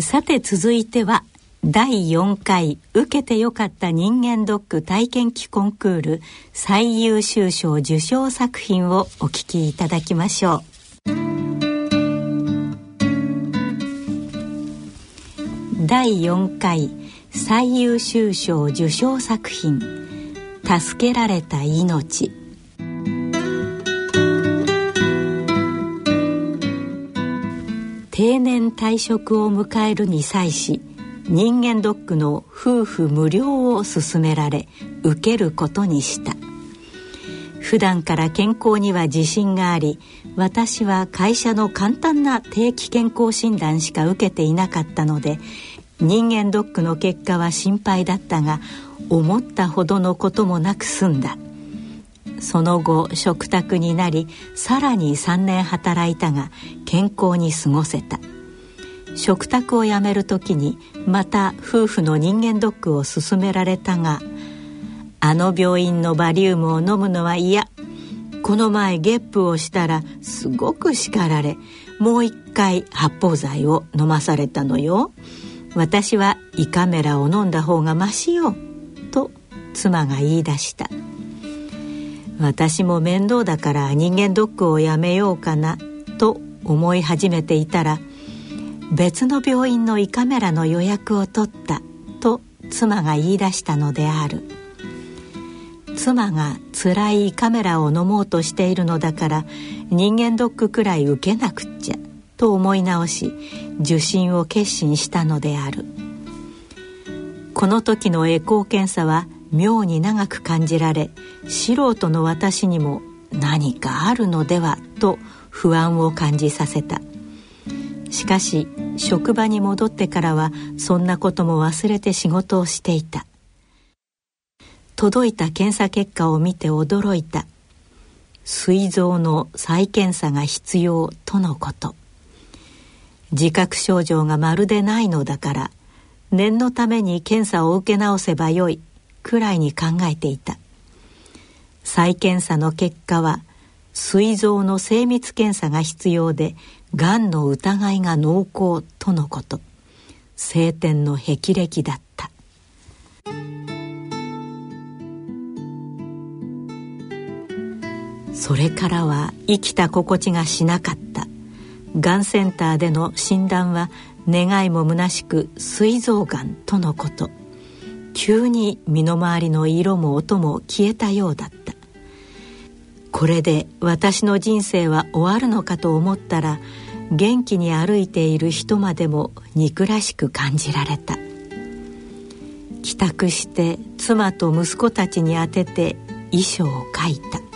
さて続いては第4回受けてよかった人間ドック体験記コンクール最優秀賞受賞作品をお聞きいただきましょう。第4回最優秀賞受賞作品「助けられた命」定年退職を迎えるに際し人間ドックの夫婦無料を勧められ受けることにした。普段から健康には自信があり私は会社の簡単な定期健康診断しか受けていなかったので人間ドックの結果は心配だったが思ったほどのこともなく済んだ。その後食卓になりさらに3年働いたが健康に過ごせた。食卓をやめる時にまた夫婦の人間ドックを勧められたがあの病院のバリウムを飲むのは嫌。この前ゲップをしたらすごく叱られもう一回発泡剤を飲まされたのよ。私は胃カメラを飲んだ方がましよと妻が言い出した。私も面倒だから人間ドックをやめようかなと思い始めていたら別の病院の胃カメラの予約を取ったと妻が言い出したのである。妻が辛い胃カメラを飲もうとしているのだから人間ドックくらい受けなくっちゃと思い直し受診を決心したのである。この時のエコー検査は妙に長く感じられ素人の私にも何かあるのではと不安を感じさせた。しかし職場に戻ってからはそんなことも忘れて仕事をしていた。届いた検査結果を見て驚いた。膵臓の再検査が必要とのこと。自覚症状がまるでないのだから念のために検査を受け直せばよい。くらいに考えていた。再検査の結果は膵臓の精密検査が必要でがんの疑いが濃厚とのこと。晴天の霹靂だった。それからは生きた心地がしなかった。がんセンターでの診断は願いも虚しく膵臓がんとのこと。急に身の回りの色も音も消えたようだった。これで私の人生は終わるのかと思ったら元気に歩いている人までも憎らしく感じられた。帰宅して妻と息子たちに宛てて遺書を書いた。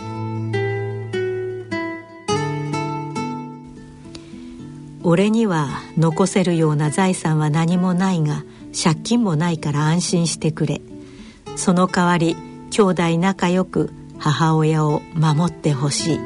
俺には残せるような財産は何もないが借金もないから安心してくれ。その代わり兄弟仲良く母親を守ってほしい。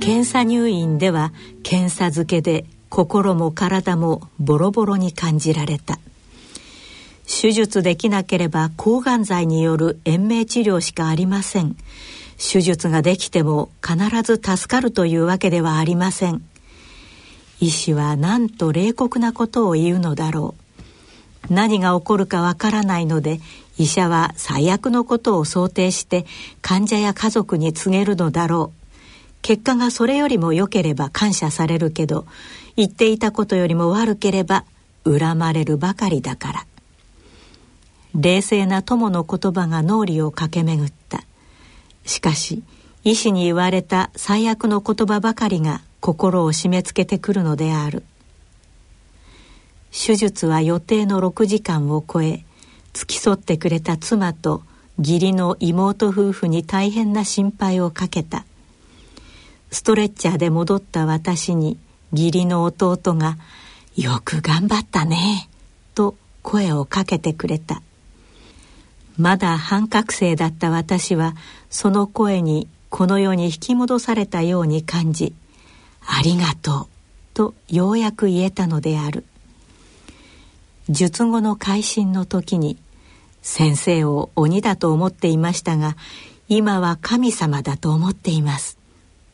検査入院では検査漬けで心も体もボロボロに感じられた。手術できなければ抗がん剤による延命治療しかありません。手術ができても必ず助かるというわけではありません。医師はなんと冷酷なことを言うのだろう。何が起こるかわからないので医者は最悪のことを想定して患者や家族に告げるのだろう。結果がそれよりも良ければ感謝されるけど言っていたことよりも悪ければ恨まれるばかりだから。冷静な友の言葉が脳裏を駆け巡った。しかし医師に言われた最悪の言葉ばかりが心を締め付けてくるのである。手術は予定の6時間を超え付き添ってくれた妻と義理の妹夫婦に大変な心配をかけた。ストレッチャーで戻った私に義理の弟が「よく頑張ったね」と声をかけてくれた。まだ半覚醒だった私はその声にこの世に引き戻されたように感じ「ありがとう」とようやく言えたのである。術後の改心の時に先生を鬼だと思っていましたが今は神様だと思っています」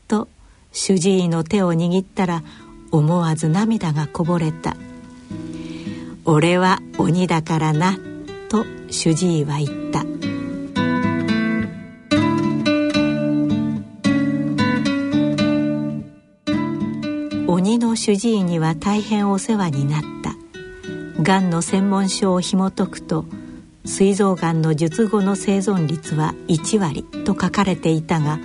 と主治医の手を握ったら思わず涙がこぼれた「俺は鬼だからな」と主治医は言った。鬼の主治医には大変お世話になった。がんの専門書を紐解くと膵臓がんの術後の生存率は1割と書かれていたが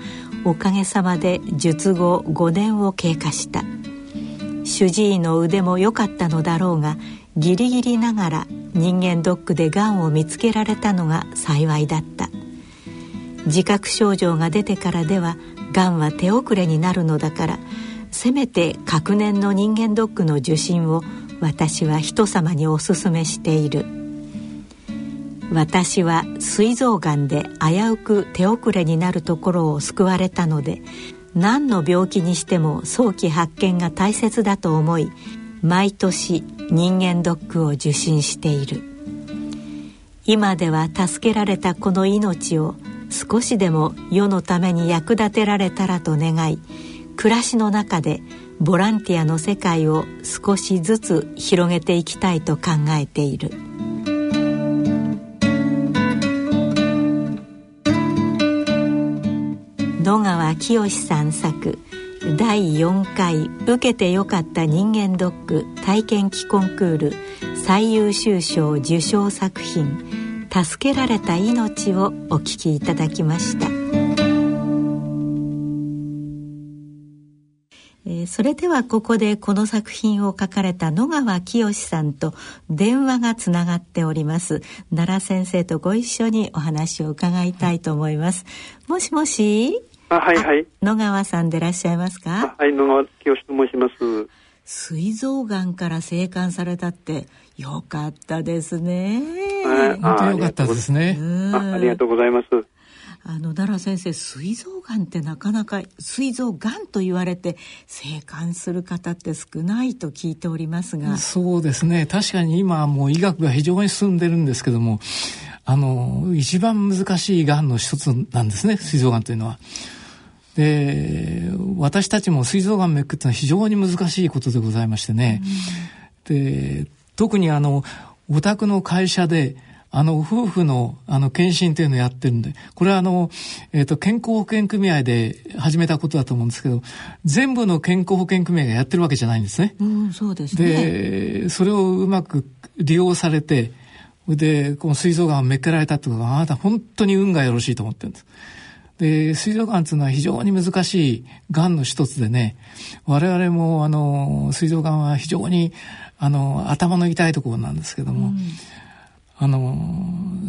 おかげさまで術後5年を経過した。主治医の腕も良かったのだろうがギリギリながら人間ドックでがんを見つけられたのが幸いだった。自覚症状が出てからではがんは手遅れになるのだからせめて隔年の人間ドックの受診を私は人様にお勧めしている。私は膵臓がんで危うく手遅れになるところを救われたので何の病気にしても早期発見が大切だと思い毎年人間ドックを受診している。今では助けられたこの命を少しでも世のために役立てられたらと願い暮らしの中でボランティアの世界を少しずつ広げていきたいと考えている。野川清さん作第4回受けてよかった人間ドック体験記コンクール最優秀賞受賞作品「助けられた命」をお聴きいただきました。えー、それではここでこの作品を書かれた野川清さんと電話がつながっております。奈良先生とご一緒にお話を伺いたいと思います。もしもし？あはいはい野川さんでいらっしゃいますか？はい野川清と申します膵臓がんから生還されたってよかったですね。本当よかったですね。ありがとうございます。あの奈良先生膵臓がんってなかなか膵臓がんと言われて生還する方って少ないと聞いておりますがそうですね確かに今もう医学が非常に進んでるんですけどもあの一番難しいがんの一つなんですね膵臓がんというのは。で私たちも膵臓がんめくってのは非常に難しいことでございましてね、うん、で特にあのお宅の会社であの、夫婦の、あの、検診っていうのをやってるんで、これはあの、えっ、ー、と、健康保険組合で始めたことだと思うんですけど、全部の健康保険組合がやってるわけじゃないんですね。うん、そうですね。で、それをうまく利用されて、で、この膵臓がんをめっけられたってことは、あなた本当に運がよろしいと思ってるんです。で、膵臓がんっていうのは非常に難しいがんの一つでね、我々も、あの、膵臓がんは非常に、あの、頭の痛いところなんですけども、うんあの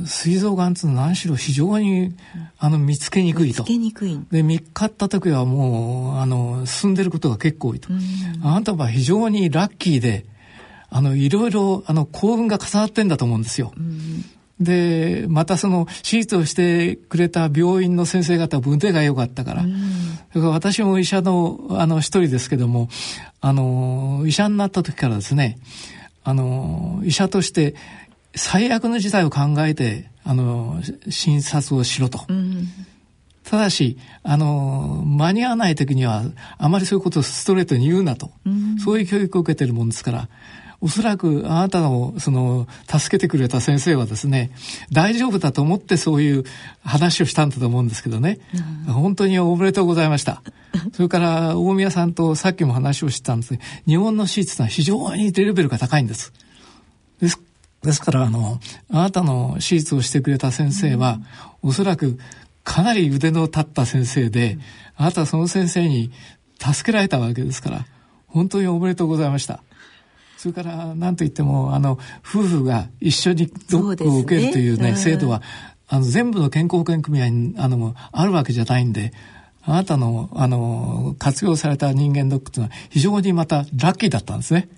膵臓がんつうの何しろ非常にあの見つけにくいと。見つけにくい。で見っかった時はもうあの進んでることが結構多いと。あなたは非常にラッキーであのいろいろあの幸運が重なってんだと思うんですよ。でまたその手術をしてくれた病院の先生方は腕が良かったから、から私も医者のあの一人ですけどもあの医者になった時からですねあの医者として最悪の事態を考えて、あの、診察をしろと。うん、ただし、あの、間に合わない時には、あまりそういうことをストレートに言うなと。うん、そういう教育を受けてるもんですから、おそらくあなたの、その、助けてくれた先生はですね、大丈夫だと思ってそういう話をしたんだと思うんですけどね。うん、本当におめでとうございました。それから、大宮さんとさっきも話をしたんです日本の手術は非常にレベルが高いんです。ですですから、あの、あなたの手術をしてくれた先生は、うん、おそらくかなり腕の立った先生で、うん、あなたはその先生に助けられたわけですから、本当におめでとうございました。それから、なんといっても、あの、夫婦が一緒にドックを受けるというね、うね制度は、あの、全部の健康保険組合に、あの、あるわけじゃないんで、あなたの、あの、活用された人間ドックというのは非常にまたラッキーだったんですね。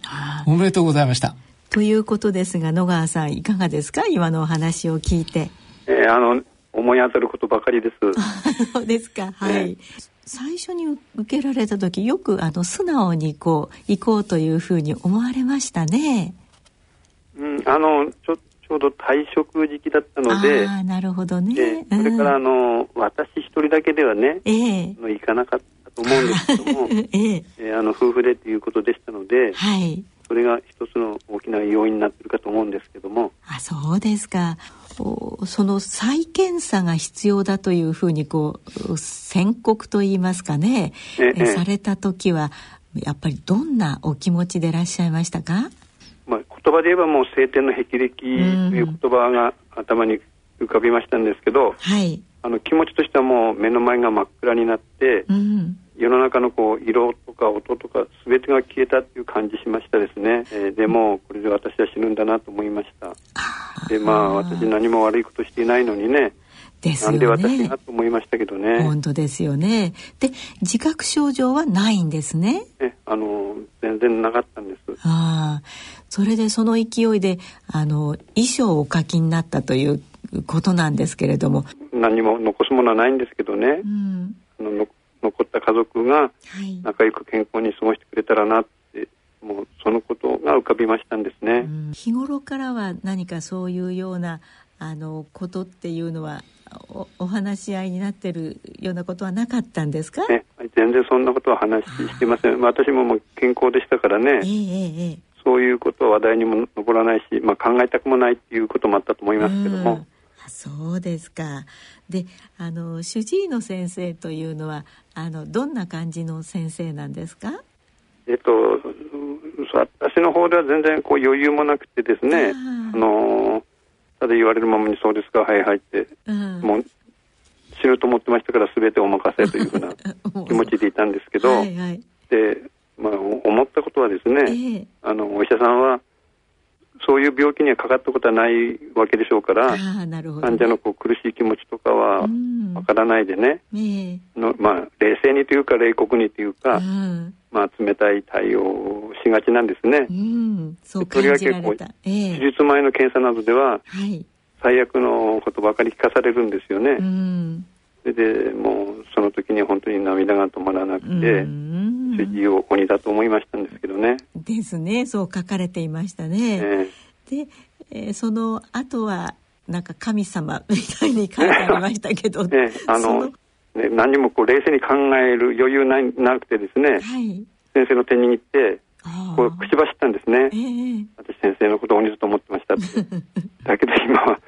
おめでとうございました。ということですが野川さんいかがですか？今のお話を聞いて。えー、あの思い当たることばかりです。そうですかはい。ね最初に受けられた時よくあの素直にこう行こうというふうに思われましたね。うん、あのちょちょうど退職時期だったので、あなるほどね、それからあの私一人だけではね、ええあの行かなかったと思うんですけども、えええーあの夫婦でということでしたので、はい。それが一つの大きな要因になっているかと思うんですけども、あ、そうですか。おその再検査が必要だというふうにこう宣告と言いますかね、ええ。えされた時はやっぱりどんなお気持ちでいらっしゃいましたか？まあ、言葉で言えばもう晴天の霹靂という言葉が頭に浮かびましたんですけど、はい。あの気持ちとしてはもう目の前が真っ暗になって、うん。世の中のこう色とか音とか全てが消えたっていう感じしましたですね、えーでもこれで私は死ぬんだなと思いましたでまあ私何も悪いことしていないのにねですよなんで私ねが。と思いましたけどね本当ですよね。で、自覚症状はないんですね。えあの全然なかったんですああ、それでその勢いで、あの、遺書をお書きになったということなんですけれども。何も残すものはないんですけどねう、ん。あのの残った家族がはい。仲良く健康に過ごしてくれたらなってもうそのことが浮かびましたんですね、うん。日頃からは何かそういうようなあのことっていうのはおお話し合いになってるようなことはなかったんですか、ね、全然そんなことは話してません、まあ私ももう健康でしたからね、ええええええ。そういうことは話題にも上らないし、まあ、考えたくもないっていうこともあったと思いますけども、そうですか。であの主治医の先生というのはあのどんな感じの先生なんですか？えっと、私の方では全然こう余裕もなくてですね、あのただ言われるままにそうですか、はいはいって、うん。もう死ぬと思ってましたから、すべてお任せというふうな 気持ちでいたんですけど、はいはい。で、まあ、お思ったことはですね、ええ。あのお医者さんは、そういう病気にはかかったことはないわけでしょうから、ああなるほど患者のこう苦しい気持ちとかはうんわからないでね、ええのまあ、冷静にというか冷酷にというか、うんまあ、冷たい対応をしがちなんですねう。ん、そうとりわけ感じられた。ええ手術前の検査などでははい。最悪のことばかり聞かされるんですよね。うん。それでもうその時に本当に涙が止まらなくて、うん主治医を鬼だと思いましたんですけどね。ですね。そう書かれていましたね。えで、えーその後はなんか神様みたいに書いてありましたけど、えええあそのね、何もこう冷静に考える余裕ないなくてですね、はい。先生の手に握ってあこう口走ったんですねえ。え私先生のことを鬼だと思ってましたって。だけど今は、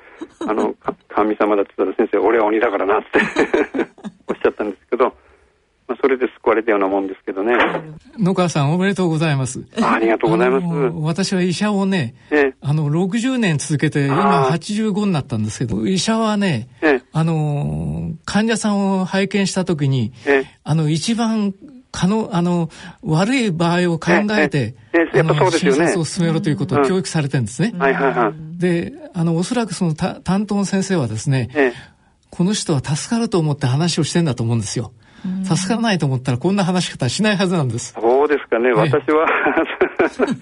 あの、か神様だって言ったら先生、俺は鬼だからなって おっしゃったんですけど、まあ、それで救われたようなもんですけどね。野川さんおめでとうございます。あありがとうございます。私は医者をね、えあの、60年続けて、今あー85になったんですけど、医者はね、え、えあの、患者さんを拝見したときに、え、えあの、一番、可能、あの、悪い場合を考えて、えええやっぱそうですよねあの診察を進めろということを教育されてるんですね。はいはいはい。で、あの、おそらくそのた担当の先生はですね、えこの人は助かると思って話をしてんだと思うんですよ。助からないと思ったらこんな話し方しないはずなんです。そうですかね、私は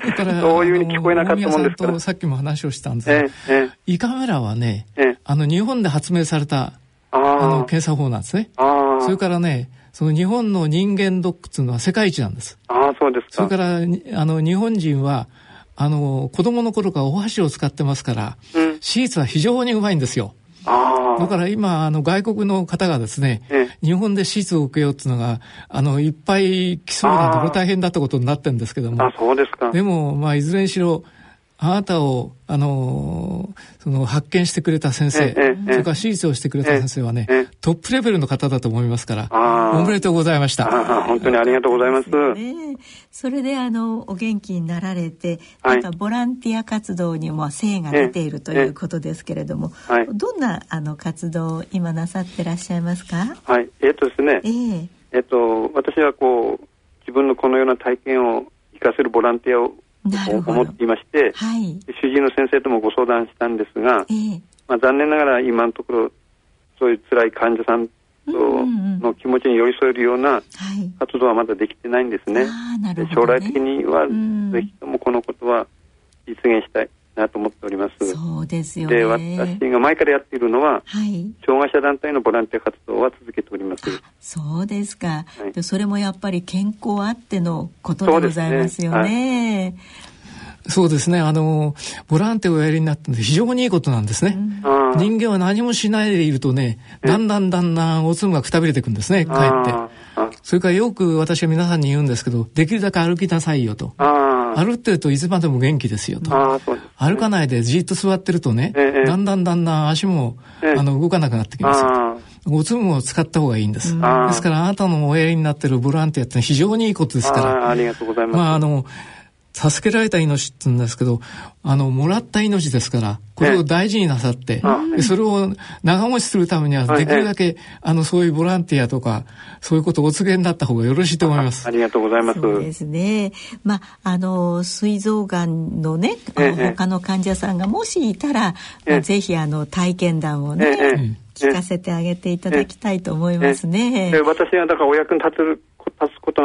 だから、そういうふうに聞こえなかったもんですからと。さっきも話をしたんですが、ええ、胃カメラはね、ええ、あの、日本で発明された、ああの、あ、検査法なんですね。あそれからね、その日本の人間ドックっていうのは世界一なんです。あ、ああ、そうですか。それから、にあの、日本人は、あの、子供の頃からお箸を使ってますから、うん。手術は非常にうまいんですよ。ああ、だから今、あの、外国の方がですね、ええ、日本で手術を受けようっていうのが、あの、いっぱい来そうでどれ大変だったことになってるんですけどもあ、そうですか。でも、まあ、いずれにしろ、あなたを、あのーその、発見してくれた先生、それから手術をしてくれた先生はね、ええ。トップレベルの方だと思いますから、おめでとうございました。本当にありがとうございます。ねそれであのお元気になられて、はい。なんかボランティア活動にも精が出ているということですけれども、はい。どんなあの活動を今なさってらっしゃいますか？はい。えっ、とですね。え、え。えっ、と、私はこう、自分のこのような体験を活かせるボランティアを思っていまして、はい。主治医の先生ともご相談したんですが、ええ。まあ、残念ながら今のところ、そういう辛い患者さんとの気持ちに寄り添えるようなはい。活動はまだできてないんですね。ああなるでほど、ね、将来的には、うん。ぜひともこのことは実現したいなと思っております。そうですよね。で、私が前からやっているのは、はい。障害者団体のボランティア活動は続けております。そうですか、はい。でそれもやっぱり健康あってのことでございますよね。そうですね。あの、ボランティアをやりになったので非常にいいことなんですね。うん、人間は何もしないでいるとね、だんだんだんだんおつむがくたびれていくんですね、かえって。それからよく私は皆さんに言うんですけど、できるだけ歩きなさいよと。歩ってるといつまでも元気ですよと。歩かないでじっと座ってるとね、だんだんだんだん足も、あの動かなくなってきますよおつむを使った方がいいんです。ですからあなたのおやりになってるボランティアって非常にいいことですから。ありがとうございます。まああの、助けられた命って言うんですけど、あの、もらった命ですから、これを大事になさって、えそれを長持ちするためには、できるだけ、あの、そういうボランティアとか、そういうことをお告げになった方がよろしいと思います。ありがとうございます。そうですね。まあ、あの、膵臓がんのね、他の患者さんがもしいたら、ぜひ、あの、体験談をね、聞かせてあげていただきたいと思いますね。私はだからお役に立てる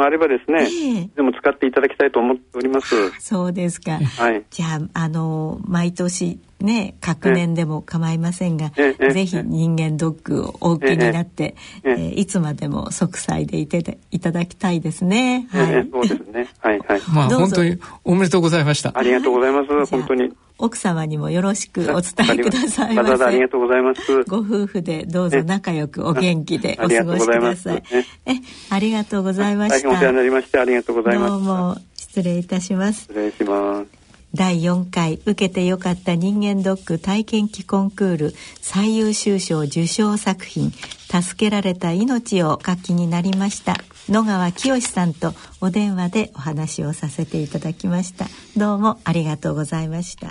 立つことがあればですね、えー、でも使っていただきたいと思っております。そうですか。はい。じゃあ、あの、毎年ね、各年でも構いませんが、えー、ぜひ人間ドックをお受けになって、えー、えー、いつまでも息災でいていただきたいですね。はい。そうですね。はいはい。まあ本当におめでとうございました。ありがとうございます。本当に。奥様にもよろしくお伝えくださいませ。ありがとうございます。ご夫婦でどうぞ仲良くお元気でお過ごしください。え、ありがとうございました。お世話になりましてありがとうございます。どうも失礼いたします。失礼します。第4回受けてよかった人間ドック体験記コンクール最優秀賞受賞作品助けられた命を書きになりました野川清さんとお電話でお話をさせていただきましたどうもありがとうございました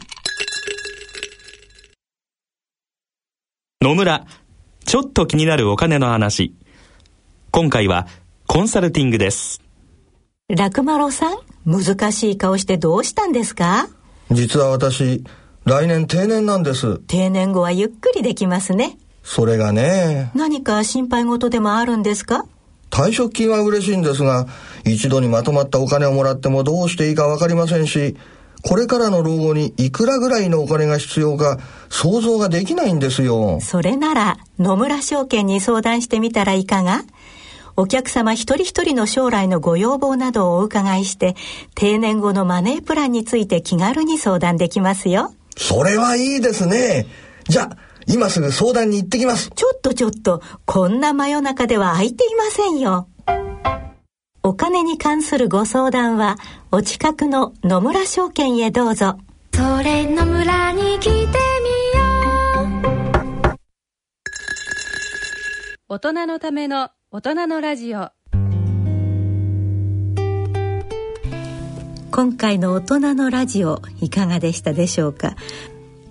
野村、ちょっと気になるお金の話。今回はコンサルティングです。ラクマロさん、難しい顔してどうしたんですか？実は私、来年定年なんです。定年後はゆっくりできますね。それがね。何か心配事でもあるんですか？退職金は嬉しいんですが、一度にまとまったお金をもらってもどうしていいかわかりませんし、これからの老後にいくらぐらいのお金が必要か想像ができないんですよ。それなら野村証券に相談してみたらいかが？お客様一人一人の将来のご要望などをお伺いして定年後のマネープランについて気軽に相談できますよ。それはいいですね。じゃあ今すぐ相談に行ってきます。ちょっとちょっとこんな真夜中では空いていませんよ。お金に関するご相談はお近くの野村証券へどうぞそれ野村に来てみよう大人のための大人のラジオ。今回の大人のラジオいかがでしたでしょうか？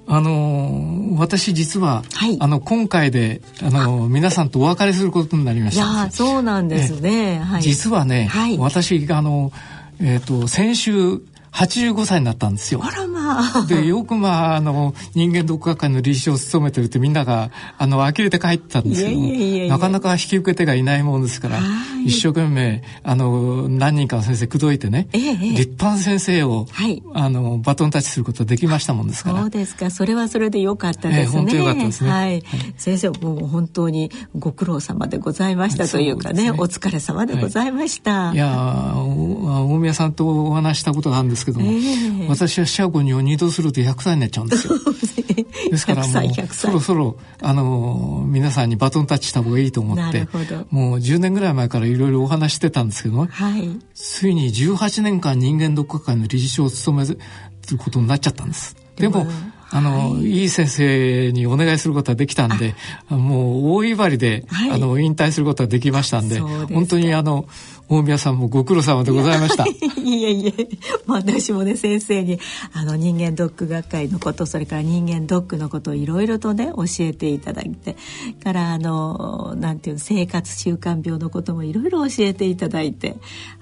あの私実は、はい、あの今回であの皆さんとお別れすることになりました。いやそうなんですね。はい、実はね、はい、私あのえっ、ー、と先週85歳になったんですよ。あらまあ。で、よくまあ、あの、人間読学会の理事長を務めてるってみんなが、あの、呆れて帰ったんですけどなかなか引き受け手がいないもんですから、一生懸命、あの、何人かの先生口説いてね、ええ、立派な先生を、はい、あの、バトンタッチすることができましたもんですから。そうですか。それはそれでよかったですね。え本当よかったですね。はい。先生、もう本当にご苦労様でございましたというかね、ねお疲れ様でございました。はい、いや大宮さんとお話したことなんですけども、えー、私は四捨五入を二度すると100歳になっちゃうんですよ。ですからもうそろそろあの皆さんにバトンタッチした方がいいと思ってもう10年ぐらい前からいろいろお話してたんですけど、はい、ついに18年間人間読書会の理事長を務めることになっちゃったんです。でもあの、はい、いい先生にお願いすることができたんで、もう大威張りで、はい、あの、引退することができましたんで、本当にあの、大宮さんもご苦労様でございました。いえいえ、私もね、先生に、あの、人間ドック学会のこと、それから人間ドックのことをいろいろとね、教えていただいて、から、あの、なんていう生活習慣病のこともいろいろ教えていただいて、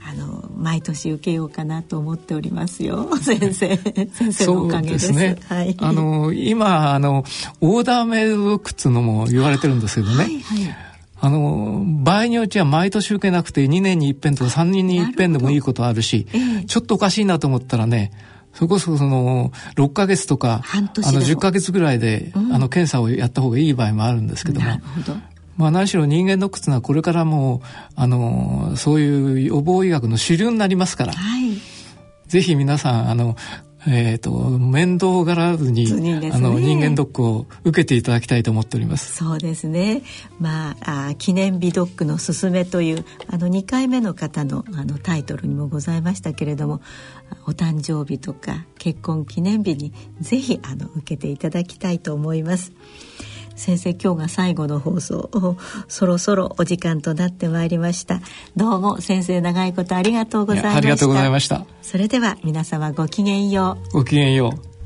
あの、毎年受けようかなと思っておりますよ、先生。先生のおかげです。ですね。はい。あの、今、あの、オーダーメイドドックっていうのも言われてるんですけどね。はいはい。あの、場合によっては毎年受けなくて2年に一遍とか3年に一遍でもいいことあるし、えー、ちょっとおかしいなと思ったらね、それこそその6ヶ月とかあの10ヶ月ぐらいで、うん、あの検査をやった方がいい場合もあるんですけども。ど。まあ何しろ人間のはこれからもあのそういう予防医学の主流になりますから、はい、ぜひ皆さんあのえっ、と、面倒がらずに、ね、あの、人間ドックを受けていただきたいと思っております。そうですね。まあ、あ記念日ドックのすすめという、あの、2回目の方の、あの、タイトルにもございましたけれども、お誕生日とか結婚記念日にぜひ、あの、受けていただきたいと思います。先生今日が最後の放送。そろそろお時間となってまいりました。どうも先生長いことありがとうございました。ありがとうございました。それでは皆様ごきげんよう。ごきげんよう。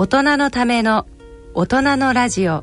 大人のための大人のラジオ